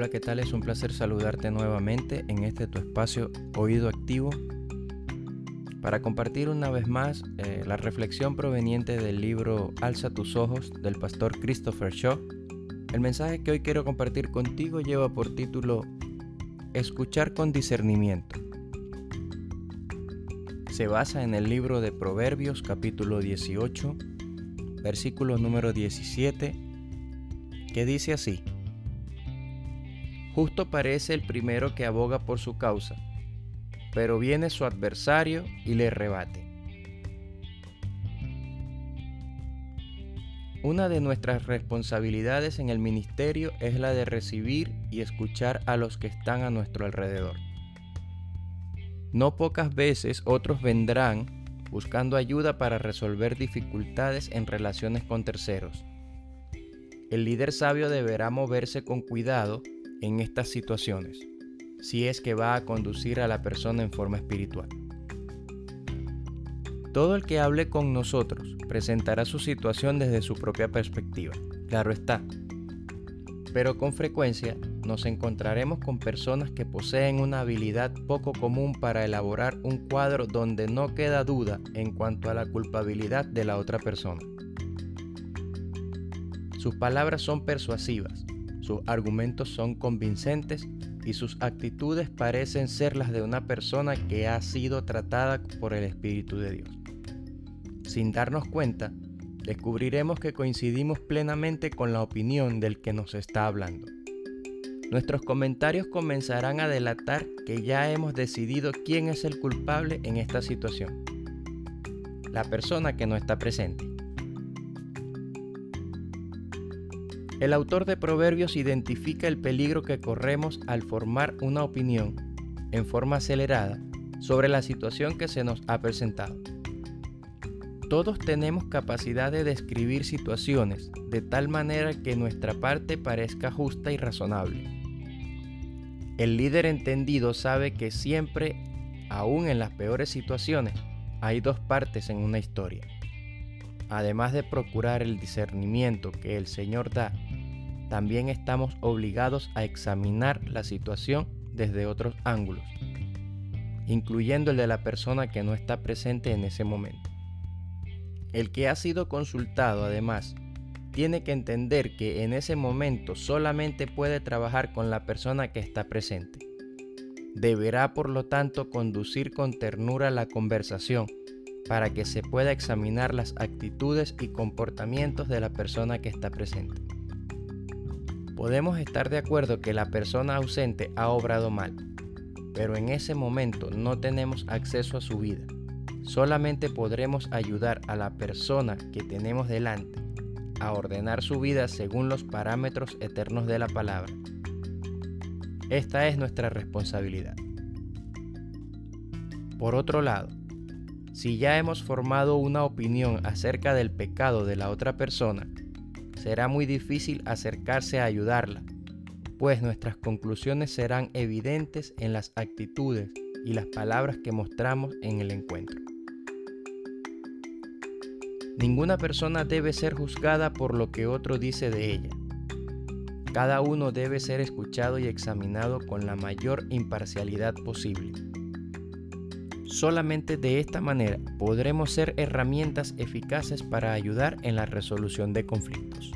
Hola, ¿qué tal? Es un placer saludarte nuevamente en este tu espacio Oído Activo para compartir una vez más eh, la reflexión proveniente del libro Alza tus ojos del pastor Christopher Shaw. El mensaje que hoy quiero compartir contigo lleva por título Escuchar con discernimiento. Se basa en el libro de Proverbios capítulo 18, versículo número 17, que dice así. Justo parece el primero que aboga por su causa, pero viene su adversario y le rebate. Una de nuestras responsabilidades en el ministerio es la de recibir y escuchar a los que están a nuestro alrededor. No pocas veces otros vendrán buscando ayuda para resolver dificultades en relaciones con terceros. El líder sabio deberá moverse con cuidado en estas situaciones, si es que va a conducir a la persona en forma espiritual. Todo el que hable con nosotros presentará su situación desde su propia perspectiva, claro está. Pero con frecuencia nos encontraremos con personas que poseen una habilidad poco común para elaborar un cuadro donde no queda duda en cuanto a la culpabilidad de la otra persona. Sus palabras son persuasivas, sus argumentos son convincentes y sus actitudes parecen ser las de una persona que ha sido tratada por el Espíritu de Dios. Sin darnos cuenta, descubriremos que coincidimos plenamente con la opinión del que nos está hablando. Nuestros comentarios comenzarán a delatar que ya hemos decidido quién es el culpable en esta situación. La persona que no está presente. El autor de Proverbios identifica el peligro que corremos al formar una opinión en forma acelerada sobre la situación que se nos ha presentado. Todos tenemos capacidad de describir situaciones de tal manera que nuestra parte parezca justa y razonable. El líder entendido sabe que siempre, aun en las peores situaciones, hay dos partes en una historia. Además de procurar el discernimiento que el Señor da también estamos obligados a examinar la situación desde otros ángulos, incluyendo el de la persona que no está presente en ese momento. El que ha sido consultado, además, tiene que entender que en ese momento solamente puede trabajar con la persona que está presente. Deberá, por lo tanto, conducir con ternura la conversación para que se pueda examinar las actitudes y comportamientos de la persona que está presente. Podemos estar de acuerdo que la persona ausente ha obrado mal, pero en ese momento no tenemos acceso a su vida. Solamente podremos ayudar a la persona que tenemos delante a ordenar su vida según los parámetros eternos de la palabra. Esta es nuestra responsabilidad. Por otro lado, si ya hemos formado una opinión acerca del pecado de la otra persona, será muy difícil acercarse a ayudarla, pues nuestras conclusiones serán evidentes en las actitudes y las palabras que mostramos en el encuentro. Ninguna persona debe ser juzgada por lo que otro dice de ella. Cada uno debe ser escuchado y examinado con la mayor imparcialidad posible. Solamente de esta manera podremos ser herramientas eficaces para ayudar en la resolución de conflictos.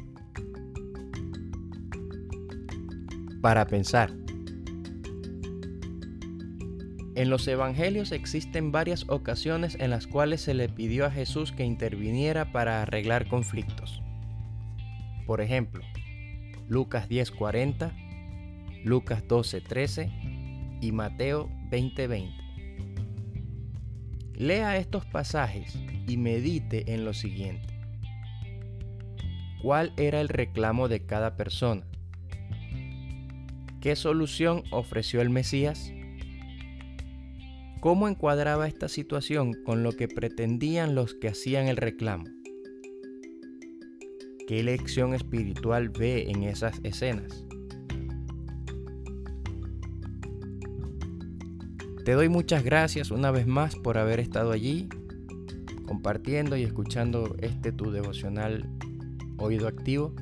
Para pensar. En los evangelios existen varias ocasiones en las cuales se le pidió a Jesús que interviniera para arreglar conflictos. Por ejemplo, Lucas 10:40, Lucas 12:13 y Mateo 20:20. Lea estos pasajes y medite en lo siguiente. ¿Cuál era el reclamo de cada persona? ¿Qué solución ofreció el Mesías? ¿Cómo encuadraba esta situación con lo que pretendían los que hacían el reclamo? ¿Qué lección espiritual ve en esas escenas? Te doy muchas gracias una vez más por haber estado allí, compartiendo y escuchando este tu devocional Oído Activo.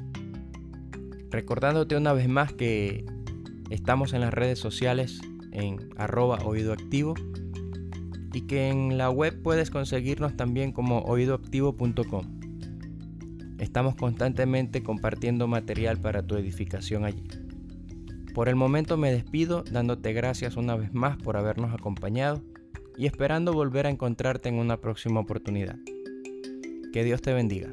Recordándote una vez más que Estamos en las redes sociales en arroba oídoactivo y que en la web puedes conseguirnos también como oídoactivo.com. Estamos constantemente compartiendo material para tu edificación allí. Por el momento me despido dándote gracias una vez más por habernos acompañado y esperando volver a encontrarte en una próxima oportunidad. Que Dios te bendiga.